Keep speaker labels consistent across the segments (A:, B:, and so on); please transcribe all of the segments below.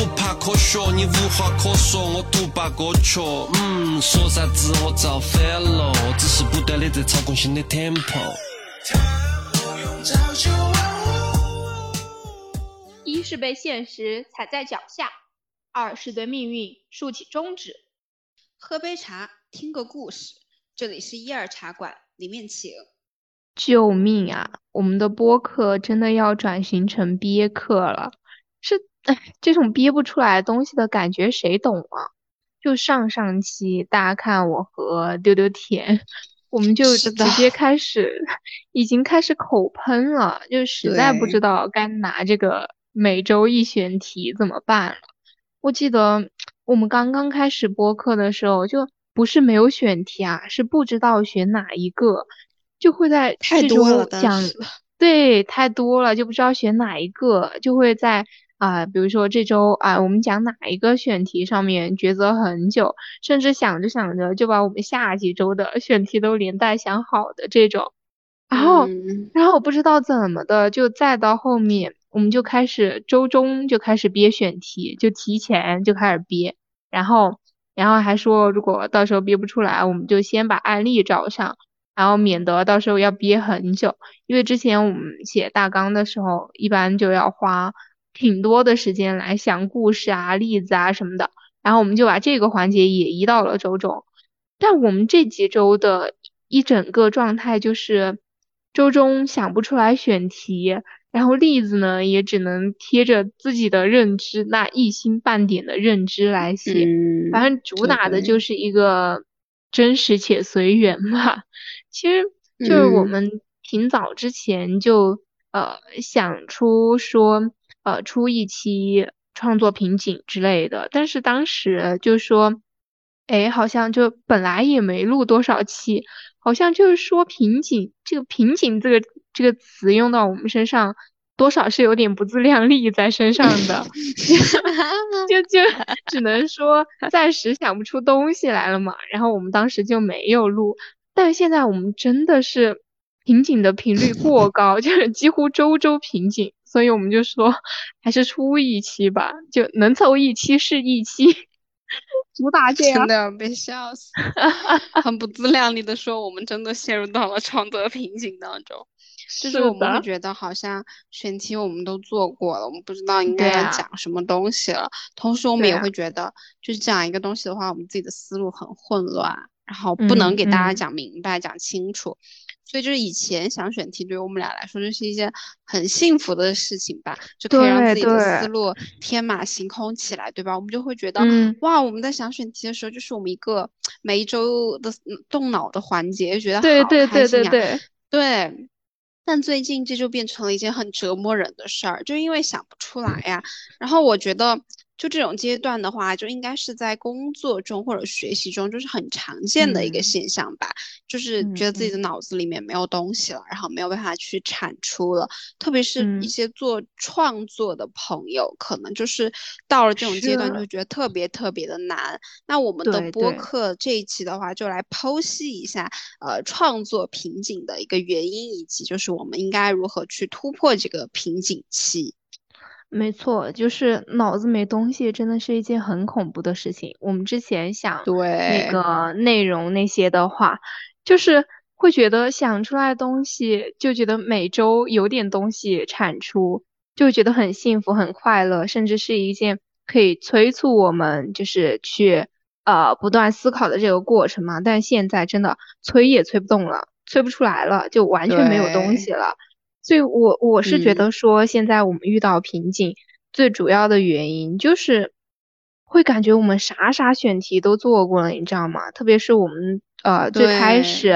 A: 不怕科学，你无话可说，我独霸歌曲。嗯，说啥子我造反了，只是不断的在操控新的 tempo。
B: 一是被现实踩在脚下，二是对命运竖起中指。
C: 喝杯茶，听个故事。这里是一二茶馆，里面请。
D: 救命啊！我们的播客真的要转型成憋客了。是，哎，这种憋不出来东西的感觉，谁懂啊？就上上期大家看我和丢丢甜，我们就直接开始，已经开始口喷了，就实在不知道该拿这个每周一选题怎么办了。我记得我们刚刚开始播客的时候，就不是没有选题啊，是不知道选哪一个。就会在这周讲，对，太多了，就不知道选哪一个，就会在啊，比如说这周啊，我们讲哪一个选题上面抉择很久，甚至想着想着就把我们下几周的选题都连带想好的这种，然后，然后我不知道怎么的，就再到后面，我们就开始周中就开始憋选题，就提前就开始憋，然后，然后还说如果到时候憋不出来，我们就先把案例找上。然后免得到时候要憋很久，因为之前我们写大纲的时候，一般就要花挺多的时间来想故事啊、例子啊什么的。然后我们就把这个环节也移到了周中。但我们这几周的一整个状态就是，周中想不出来选题，然后例子呢也只能贴着自己的认知那一星半点的认知来写，反正主打的就是一个真实且随缘吧。其实就是我们挺早之前就呃想出说呃出一期创作瓶颈之类的，但是当时就说，哎，好像就本来也没录多少期，好像就是说瓶颈这个瓶颈这个这个词用到我们身上，多少是有点不自量力在身上的，就就只能说暂时想不出东西来了嘛，然后我们当时就没有录。但现在我们真的是瓶颈的频率过高，就是几乎周周瓶颈，所以我们就说还是出一期吧，就能凑一期是一期，主打这
C: 样。真的要被笑死，很不自量力的说，我们真的陷入到了创作瓶颈当中。就是我们会觉得好像选题我们都做过了，我们不知道应该要讲什么东西了。同时我们也会觉得，就是讲一个东西的话，我们自己的思路很混乱。然后不能给大家讲明白、讲清楚，所以就是以前想选题，对于我们俩来说，就是一件很幸福的事情吧，就可以让自己的思路天马行空起来，对吧？我们就会觉得，哇，我们在想选题的时候，就是我们一个每一周的动脑的环节，觉得
D: 好开心呀。
C: 对，但最近这就变成了一件很折磨人的事儿，就因为想不出来呀。然后我觉得。就这种阶段的话，就应该是在工作中或者学习中，就是很常见的一个现象吧。就是觉得自己的脑子里面没有东西了，然后没有办法去产出了。特别是一些做创作的朋友，可能就是到了这种阶段，就觉得特别特别的难。那我们的播客这一期的话，就来剖析一下呃创作瓶颈的一个原因，以及就是我们应该如何去突破这个瓶颈期。
D: 没错，就是脑子没东西，真的是一件很恐怖的事情。我们之前想那个内容那些的话，就是会觉得想出来东西，就觉得每周有点东西产出，就觉得很幸福、很快乐，甚至是一件可以催促我们就是去呃不断思考的这个过程嘛。但现在真的催也催不动了，催不出来了，就完全没有东西了。所以，我我是觉得说，现在我们遇到瓶颈，最主要的原因就是会感觉我们啥啥选题都做过了，你知道吗？特别是我们呃最开始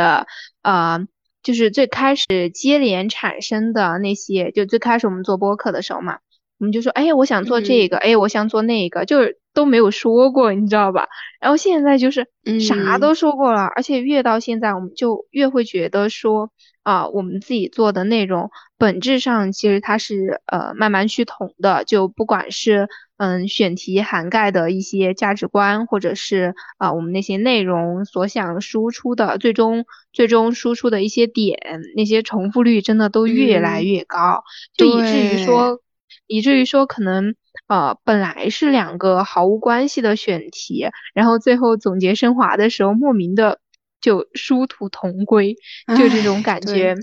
D: 呃就是最开始接连产生的那些，就最开始我们做播客的时候嘛，我们就说，哎，我想做这个，哎，我想做那个，就是都没有说过，你知道吧？然后现在就是啥都说过了，而且越到现在，我们就越会觉得说。啊，我们自己做的内容本质上其实它是呃慢慢趋同的，就不管是嗯选题涵盖的一些价值观，或者是啊我们那些内容所想输出的最终最终输出的一些点，那些重复率真的都越来越高，就以至于说以至于说可能呃本来是两个毫无关系的选题，然后最后总结升华的时候莫名的就殊途同归，就这种感觉。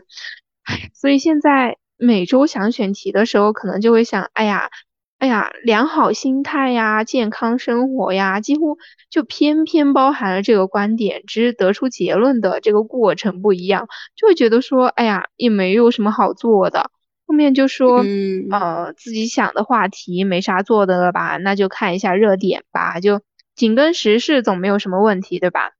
D: 所以现在每周想选题的时候，可能就会想，哎呀。哎呀，良好心态呀，健康生活呀，几乎就偏偏包含了这个观点，只是得出结论的这个过程不一样，就会觉得说，哎呀，也没有什么好做的。后面就说，呃，自己想的话题没啥做的了吧，那就看一下热点吧，就紧跟时事总没有什么问题，对吧？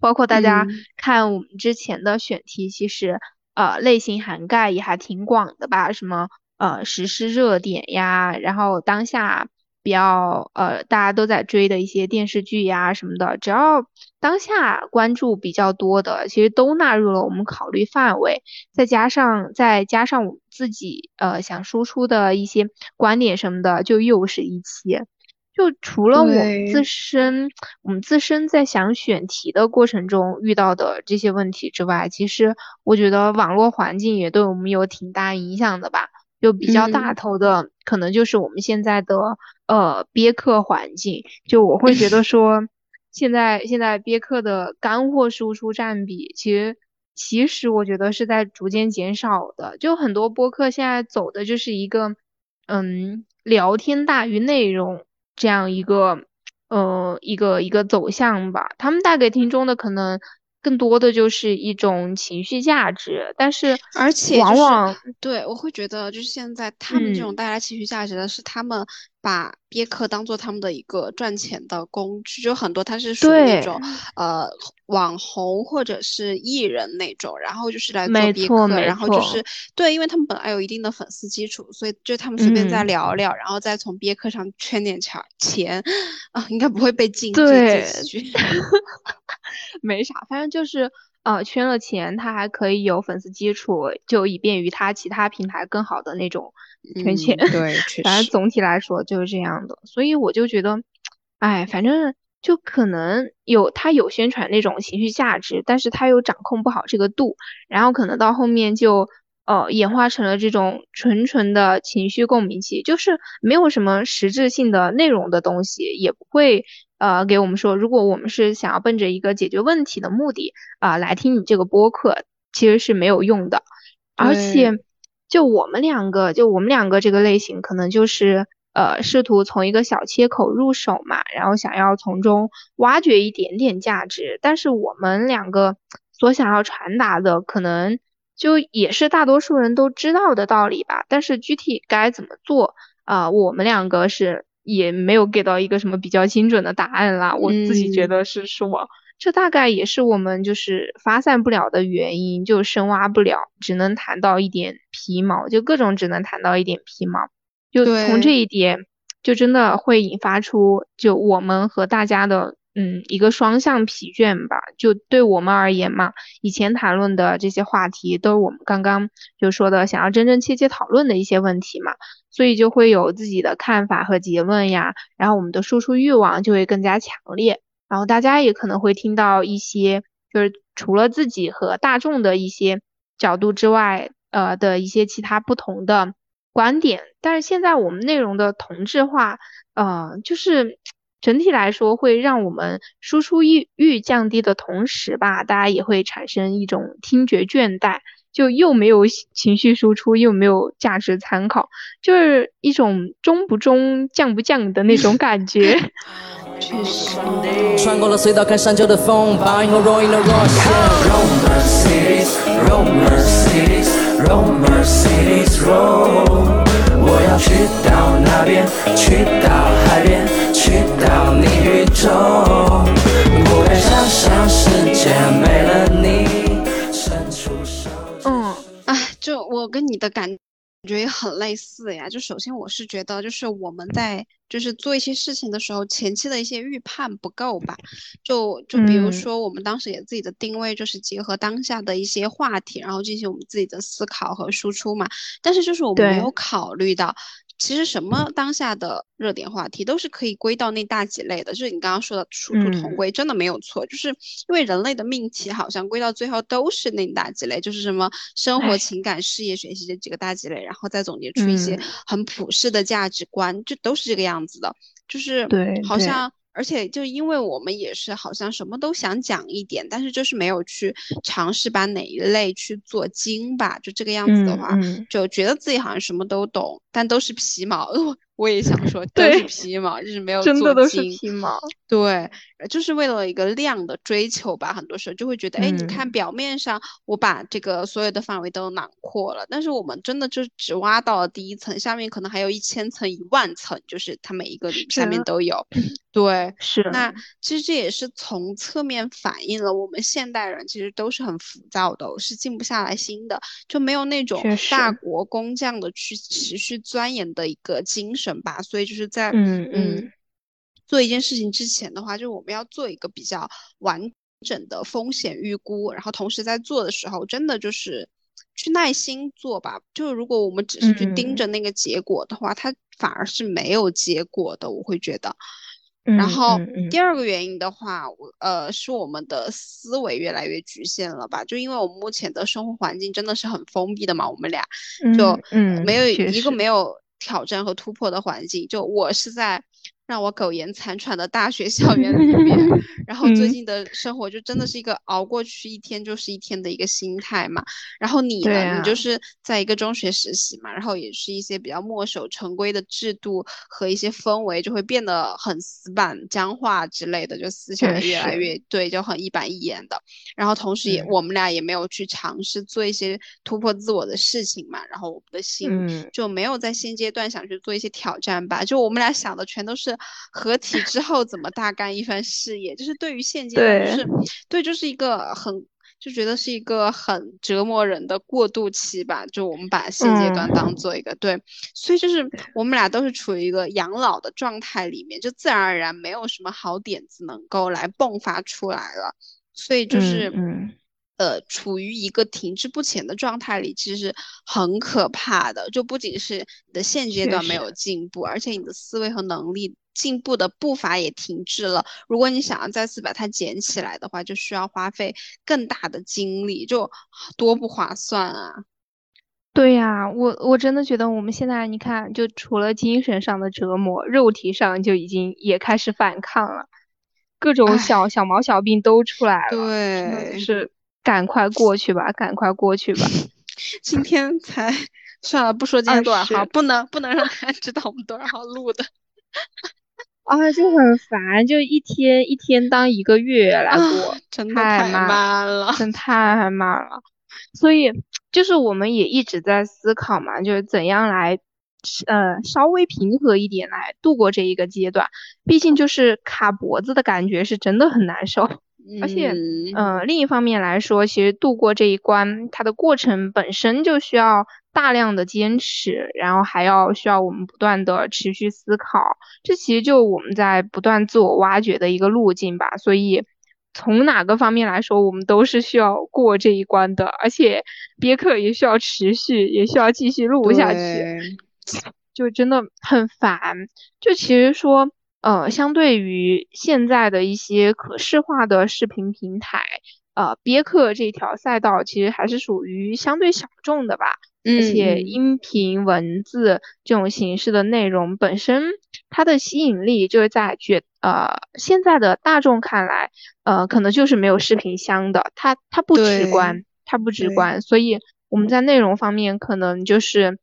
D: 包括大家看我们之前的选题，其实呃类型涵盖也还挺广的吧，什么。呃，实施热点呀，然后当下比较呃大家都在追的一些电视剧呀什么的，只要当下关注比较多的，其实都纳入了我们考虑范围。再加上再加上我们自己呃想输出的一些观点什么的，就又是一期。就除了我们自身，我们自身在想选题的过程中遇到的这些问题之外，其实我觉得网络环境也对我们有挺大影响的吧。就比较大头的，可能就是我们现在的呃憋客环境。就我会觉得说，现在现在憋客的干货输出占比，其实其实我觉得是在逐渐减少的。就很多播客现在走的就是一个嗯聊天大于内容这样一个呃一个一个走向吧。他们带给听众的可能。更多的就是一种情绪价值，但是
C: 而且
D: 往往
C: 对我会觉得，就是现在他们这种带来情绪价值的是他们把憋客当做他们的一个赚钱的工具，就很多他是属于那种呃网红或者是艺人那种，然后就是来做憋客，然后就是。对，因为他们本来有一定的粉丝基础，所以就他们随便再聊聊，然后再从憋客上圈点钱钱啊，应该不会被禁
D: 对。
C: 没
D: 啥，反正就是呃圈了钱，他还可以有粉丝基础，就以便于他其他平台更好的那种圈钱。
C: 对，
D: 反正总体来说就是这样的，所以我就觉得，哎，反正就可能有他有宣传那种情绪价值，但是他又掌控不好这个度，然后可能到后面就呃演化成了这种纯纯的情绪共鸣器，就是没有什么实质性的内容的东西，也不会。呃，给我们说，如果我们是想要奔着一个解决问题的目的啊来听你这个播客，其实是没有用的。而且，就我们两个，就我们两个这个类型，可能就是呃试图从一个小切口入手嘛，然后想要从中挖掘一点点价值。但是我们两个所想要传达的，可能就也是大多数人都知道的道理吧。但是具体该怎么做啊，我们两个是。也没有给到一个什么比较精准的答案啦，我自己觉得是说，这大概也是我们就是发散不了的原因，就深挖不了，只能谈到一点皮毛，就各种只能谈到一点皮毛，就从这一点，就真的会引发出就我们和大家的。嗯，一个双向疲倦吧。就对我们而言嘛，以前谈论的这些话题都是我们刚刚就说的想要真真切切讨论的一些问题嘛，所以就会有自己的看法和结论呀。然后我们的输出欲望就会更加强烈。然后大家也可能会听到一些就是除了自己和大众的一些角度之外，呃的一些其他不同的观点。但是现在我们内容的同质化，呃，就是。整体来说，会让我们输出欲欲降低的同时吧，大家也会产生一种听觉倦怠，就又没有情绪输出，又没有价值参考，就是一种中不中降不降的那种感觉。穿过了隧道，看山丘的风，八音盒若隐若现。我要去到那边，去到海边，去到你宇宙。不敢想象世界没了你，伸出手。嗯，
C: 哎，就我跟你的感。觉也很类似呀，就首先我是觉得，就是我们在就是做一些事情的时候，前期的一些预判不够吧。就就比如说，我们当时也自己的定位就是结合当下的一些话题，然后进行我们自己的思考和输出嘛。但是就是我们没有考虑到，其实什么当下的热点话题都是可以归到那大几类的，就是你刚刚说的殊途同归，真的没有错。就是因为人类的命题好像归到最后都是那大几类，就是什么生活、情感、事业、学习这几个大几类，然后再总结出一些很普世的价值观，就都是这个样子的。就是好像。而且就因为我们也是好像什么都想讲一点，但是就是没有去尝试把哪一类去做精吧，就这个样子的话，就觉得自己好像什么都懂，但都是皮毛。我也想说，都是皮毛，就是没有
D: 真的都是皮毛。
C: 对，就是为了一个量的追求吧，很多时候就会觉得，哎，你看表面上我把这个所有的范围都囊括了，但是我们真的就只挖到了第一层，下面可能还有一千层、一万层，就是它每一个下面都有。对，
D: 是。
C: 那其实这也是从侧面反映了我们现代人其实都是很浮躁的，是静不下来心的，就没有那种大国工匠的去持续钻研的一个精神。审吧，所以就是在
D: 嗯嗯
C: 做一件事情之前的话，就是我们要做一个比较完整的风险预估，然后同时在做的时候，真的就是去耐心做吧。就如果我们只是去盯着那个结果的话，它反而是没有结果的，我会觉得。然后第二个原因的话，我呃是我们的思维越来越局限了吧？就因为我们目前的生活环境真的是很封闭的嘛，我们俩就没有一个没有。挑战和突破的环境，就我是在。让我苟延残喘的大学校园里面，然后最近的生活就真的是一个熬过去一天就是一天的一个心态嘛。然后你呢，你就是在一个中学实习嘛，然后也是一些比较墨守成规的制度和一些氛围就会变得很死板僵化之类的，就思想越来越对，就很一板一眼的。然后同时也我们俩也没有去尝试做一些突破自我的事情嘛，然后我们的心就没有在现阶段想去做一些挑战吧。就我们俩想的全都是。合体之后怎么大干一番事业？就是对于现阶段，就是对，就是一个很就觉得是一个很折磨人的过渡期吧。就我们把现阶段当做一个对，所以就是我们俩都是处于一个养老的状态里面，就自然而然没有什么好点子能够来迸发出来了。所以就是
D: 嗯。
C: 呃，处于一个停滞不前的状态里，其实很可怕的。就不仅是你的现阶段没有进步，而且你的思维和能力进步的步伐也停滞了。如果你想要再次把它捡起来的话，就需要花费更大的精力，就多不划算啊！
D: 对呀，我我真的觉得我们现在，你看，就除了精神上的折磨，肉体上就已经也开始反抗了，各种小小毛小病都出来了，
C: 对，
D: 是。赶快过去吧，赶快过去吧。
C: 今天才算了，不说今天多少号，不能不能让大家知道我们多少号录的。
D: 啊，就很烦，就一天一天当一个月来过，
C: 真的太
D: 慢
C: 了，
D: 真太慢了。所以就是我们也一直在思考嘛，就是怎样来呃稍微平和一点来度过这一个阶段。毕竟就是卡脖子的感觉是真的很难受。而且，嗯，另一方面来说，其实度过这一关，它的过程本身就需要大量的坚持，然后还要需要我们不断的持续思考，这其实就我们在不断自我挖掘的一个路径吧。所以，从哪个方面来说，我们都是需要过这一关的，而且憋课也需要持续，也需要继续录下去，就真的很烦。就其实说。呃，相对于现在的一些可视化的视频平台，呃，憋课这条赛道其实还是属于相对小众的吧。
C: 而
D: 且音频、文字这种形式的内容本身，它的吸引力就是在觉呃现在的大众看来，呃，可能就是没有视频香的，它它不直观，它不直观，所以我们在内容方面可能就是。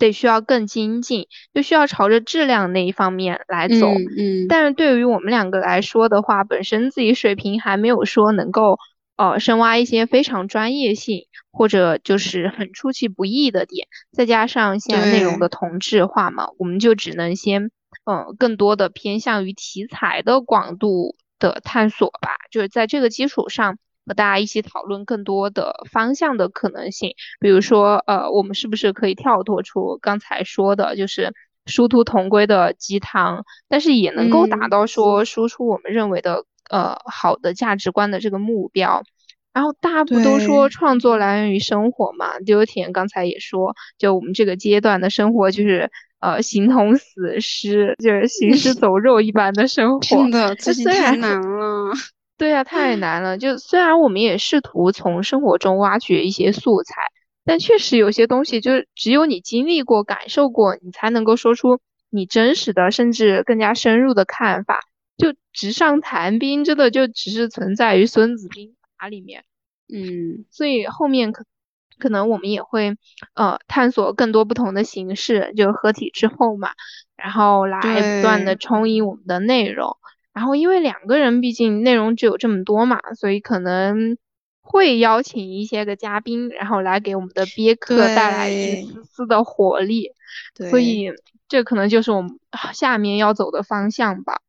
D: 得需要更精进，就需要朝着质量那一方面来走。
C: 嗯，
D: 但是对于我们两个来说的话，本身自己水平还没有说能够呃深挖一些非常专业性或者就是很出其不意的点，再加上现在内容的同质化嘛，我们就只能先嗯更多的偏向于题材的广度的探索吧，就是在这个基础上。和大家一起讨论更多的方向的可能性，比如说，呃，我们是不是可以跳脱出刚才说的，就是殊途同归的鸡汤，但是也能够达到说输出我们认为的呃好的价值观的这个目标。然后大家不都说创作来源于生活嘛？丢田刚才也说，就我们这个阶段的生活就是呃形同死尸，就是行尸 走肉一般的生活。
C: 真的，最近太
D: 虽然
C: 难了。
D: 对呀，太难了。就虽然我们也试图从生活中挖掘一些素材，但确实有些东西就是只有你经历过、感受过，你才能够说出你真实的，甚至更加深入的看法。就纸上谈兵，真的就只是存在于《孙子兵法》里面。
C: 嗯，
D: 所以后面可可能我们也会呃探索更多不同的形式，就合体之后嘛，然后来不断的充盈我们的内容。然后因为两个人毕竟内容只有这么多嘛，所以可能会邀请一些个嘉宾，然后来给我们的憋客带来一丝丝的活力。
C: 对，
D: 所以这可能就是我们下面要走的方向吧。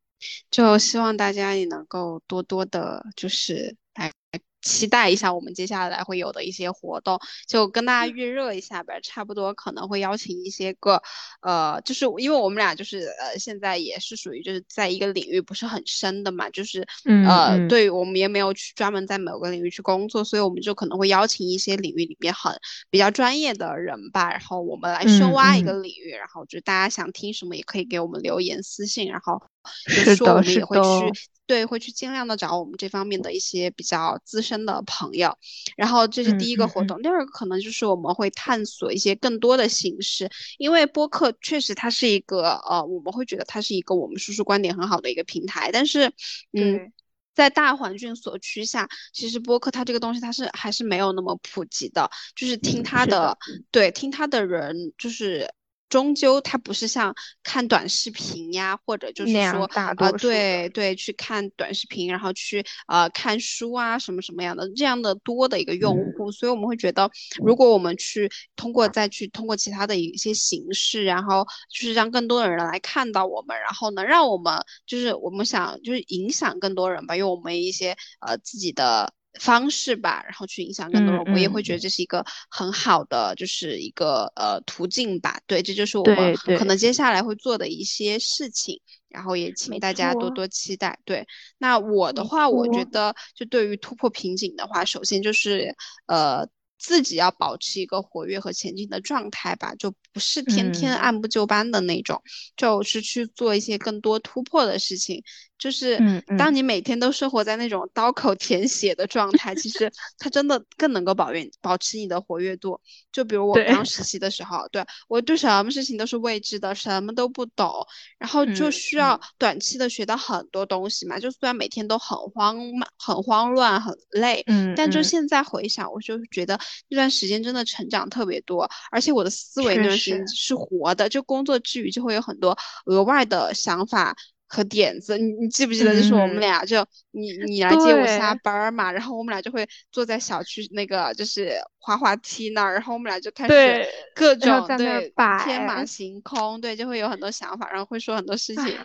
C: 就希望大家也能够多多的，就是来期待一下我们接下来会有的一些活动，就跟大家预热一下吧。差不多可能会邀请一些个，呃，就是因为我们俩就是呃现在也是属于就是在一个领域不是很深的嘛，就是
D: 嗯
C: 呃
D: 嗯
C: 对我们也没有去专门在某个领域去工作，所以我们就可能会邀请一些领域里面很比较专业的人吧，然后我们来深
D: 嗯
C: 挖一个
D: 嗯
C: 领域，然后就大家想听什么也可以给我们留言私信，然后。
D: 是的
C: 说我们也
D: 是
C: 会去
D: 的。
C: 对，会去尽量的找我们这方面的一些比较资深的朋友。然后这是
D: 嗯
C: 第一个活动，第二个可能就是我们会探索一些更多的形式，因为播客确实它是一个呃，我们会觉得它是一个我们输出观点很好的一个平台，但是嗯。在大环境所趋下，其实播客它这个东西它是还是没有那么普及的，就是听它
D: 的，
C: 对，听它的人就是终究它不是像看短视频呀，或者就是说
D: 啊
C: 对对，去看短视频，然后去呃看书啊什么什么样的这样的多的一个用户，所以我们会觉得，如果我们去通过再去通过其他的一些形式，然后就是让更多的人来看到我们，然后能让我们就是我们想就是影响更多人吧，用我们一些呃自己的。方式吧，然后去影响更多人，
D: 嗯
C: 我也会
D: 嗯
C: 觉得这是一个很好的，就是一个呃途径吧。对，这就是我们可能接下来会做的一些事情。然后也请大家多多期待。对，那我的话，我觉得就对于突破瓶颈的话，首先就是呃自己要保持一个活跃和前进的状态吧，就不是天天
D: 嗯
C: 按部就班的那种，就是去做一些更多突破的事情。就是当你每天都生活在那种刀口舔血的状态，其实它真的更能够保原保持你的活跃度。就比如我
D: 对
C: 刚实 习的时候，对我对什么事情都是未知的，什么都不懂，然后就
D: 嗯
C: 需要短期的学到很多东西嘛。就虽然每天都很慌慢、很慌乱、很累，但就现在回想，我就觉得那段时间真的成长特别多，而且我的思维那
D: 确
C: 段时间是活的，就工作之余就会有很多额外的想法。和点子，你你记不记得？就是我们
D: 嗯
C: 俩就你你来接我下班儿嘛，然后我们俩就会坐在小区那个就是滑滑梯那儿，然后我们俩就开始各种对天马行空，对，就会有很多想法，然后会说很多事情。
D: 唉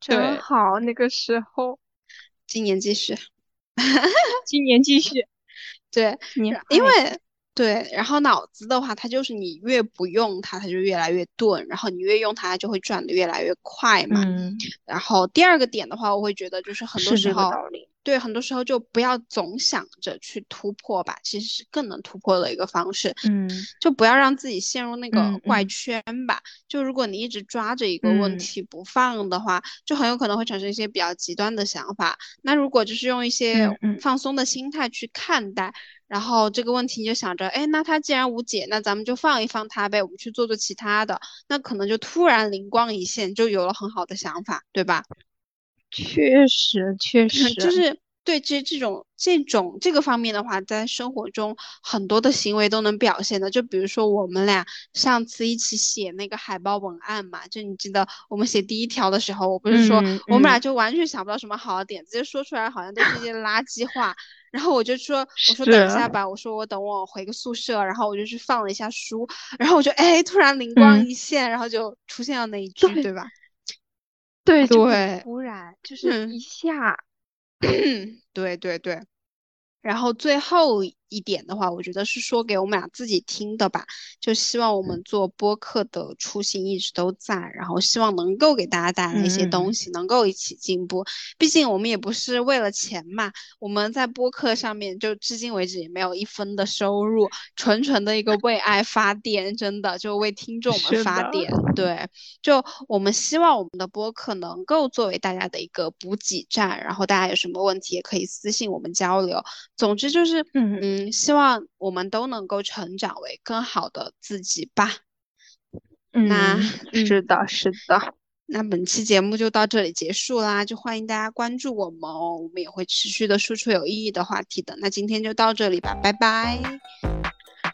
D: 真，好，那个时候，
C: 今年继续。
D: 今年继续，
C: 对，
D: 你
C: 因为对，然后脑子的话，它就是你越不用它，它就越来越钝，然后你越用它，它就会转的越来越快嘛。
D: 嗯，
C: 然后第二个点的话，我会觉得就是很多
D: 是这个
C: 时候，
D: 道理。
C: 对，很多时候就不要总想着去突破吧，其实是更能突破的一个方式。
D: 嗯
C: 就不要让自己陷入那个
D: 嗯
C: 怪
D: 嗯
C: 圈吧。就如果你一直抓着一个问
D: 嗯
C: 题不放的话，就很有可能会产生一些比较极端的想法。那如果就是用一些放松的心态去看待，然后这个问题你就想着，哎，那它既然无解，那咱们就放一放它呗，我们去做做其他的。那可能就突然灵光一现，就有了很好的想法，对吧？
D: 确实确实，
C: 就是对这这种这种这个方面的话，在生活中很多的行为都能表现的。就比如说我们俩上次一起写那个海报文案嘛，就你记得我们写第一条的时候，我不是说
D: 嗯
C: 我们俩
D: 嗯
C: 就完全想不到什么好的点子，就说出来好像都是一些垃圾话。然后我就说，我说等一下吧，我说我等我回个宿舍，然后我就去放了一下书，然后我就哎突然灵光
D: 嗯
C: 一现，然后就出现了那一句，
D: 对
C: 对吧？
D: 对就很
C: 对。
D: 突然，就是
C: 嗯。
D: 一下，
C: 对对对，然后最后一点的话，我觉得是说给我们俩自己听的吧。就希望我们做播客的初心一直都在，然后希望能够给大家带来一些东西，能够一起进步。毕竟我们也不是为了钱嘛，我们在播客上面就至今为止也没有一分的收入，纯纯的一个为爱发电，真的就为听众们发电。对，就我们希望我们的播客能够作为大家的一个补给站，然后大家有什么问题也可以私信我们交流。总之就是，嗯嗯，希望我们都能够成长为更好的自己吧。那
D: 是的，是的。
C: 那本期节目就到这里结束啦，就欢迎大家关注我们哦，我们也会持续的输出有意义的话题的。那今天就到这里吧，拜拜。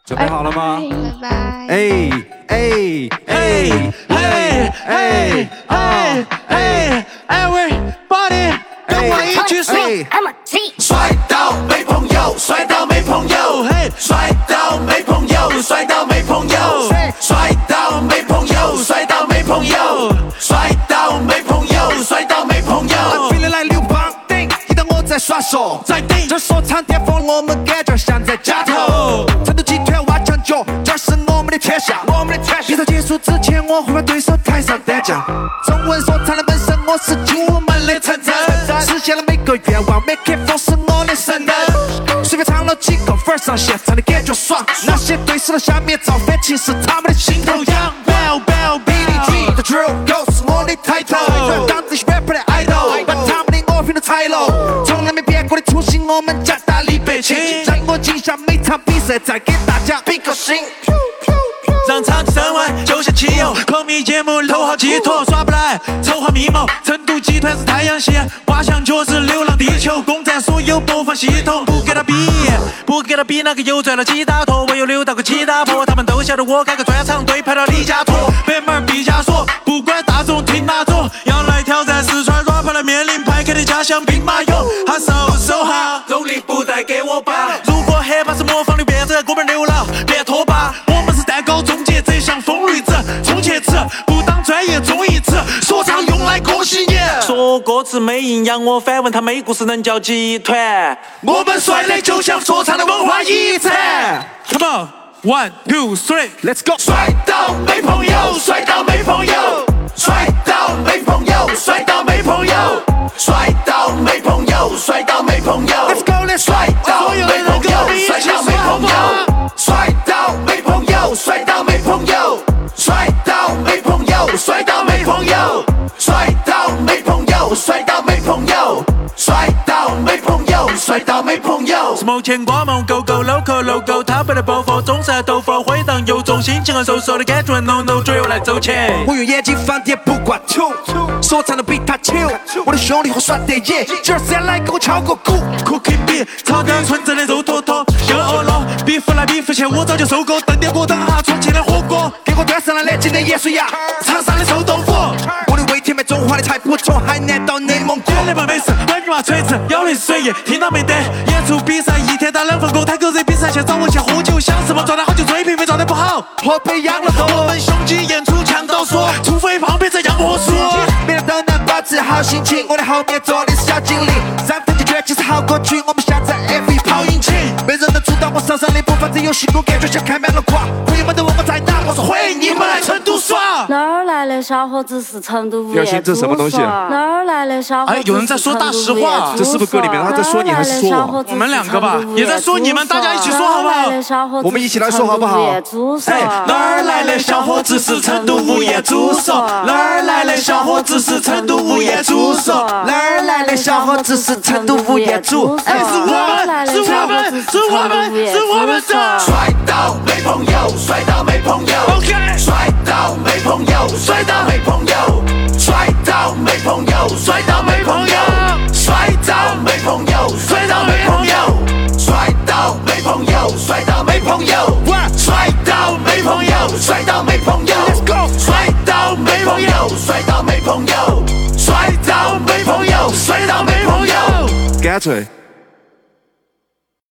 E: 准备好了吗？
C: 拜拜。
E: 哎哎哎哎哎哎哎，Everybody，跟我一起说。帅手，在顶这说唱巅峰，我们感觉像在家头。成都集团挖墙脚，这是我们的天下，我们的天下。比赛结束之前，我会把对手抬上担架。中文说唱的本身，我是精武门的陈真，实现了每个愿望，Make it for 是我的神灯。随便唱了几个分上现场的感觉爽。那些对手的下面造反，其实他们的心头痒。Bell bell Billy G，The drill goes 我的 title，当这些 rapper 的 idol，把他们的恶评都踩我们加大力百千，在我旗下每场比赛，再给大家比个心。让场地升温，就像汽油。口蜜节目，头号寄托，耍不来，筹划密谋。成都集团是太阳系，挖墙角是流浪地球。攻占所有播放系统，不给他比，不给他比，那个又赚了几大坨？我又溜到个几大坡，他们都晓得我开个专场，对排到李家坨。你。说歌词没营养，我反问他没故事能叫集团？我们帅的就像说唱的文化遗产。Come on, one, two, three, let's go。帅到没朋友，帅到没朋友，帅到没朋友，帅到没朋友，帅到没朋友，帅到没朋友。Let's go, let's 朋友。是梦牵挂梦，Go Go Loco Loco，他不得爆发，总是豆腐回荡有种心情很瘦瘦的感觉，No No，最后来走起。我用眼睛放电不挂球，说唱的比他球，我的兄弟伙耍得野，今儿谁来给我敲个鼓。Cooking beat，炒点纯正的肉坨坨，又饿了，比弗来比弗去，我早就收够。炖点锅等哈重庆的火锅，给我端上了南京的盐水鸭，长沙的臭豆腐。中华的菜谱从海南到内蒙古。来吧美食，玩女娃锤子，要的是水印，听到没得？演出比赛一天打两份工，太狗热比赛，前找我去喝酒，想什么状态好就追，平肥状态不好，喝培养了头。我们胸肌演出强到说，除非胖变成杨火树。每天都能保持好心情，我的后面坐的是小精灵，上台就绝技是好歌曲，我们下载 F1 跑引擎，没人能阻挡我上上的步伐，这游戏我感觉像开满了挂。你们来成都耍。哪儿来的小伙子是成都物业这是什么东西？哪儿来的小伙子？哎，有人在说大实话，这是不是歌里面他在说你还是说我？你们两个吧，也在说你们，大家一起说好不好？我们一起来说好不好？哎，哪儿来的小伙子是成都物业主所？哪儿来的小伙子是成都物业主所？哪儿来的小伙子是成都物业主？哎，是我们，是我们，是我们，是我们的。帅到没朋友，帅到没朋友。摔倒没朋友，帅到没朋友。帅到没朋友，帅到没朋友。帅到没朋友，帅到没朋友。帅到没朋友，帅到没朋友。帅到没朋友，帅到没朋友。Let's go，帅到没朋友，帅到没朋友。帅到没朋友，帅到没朋友。干脆。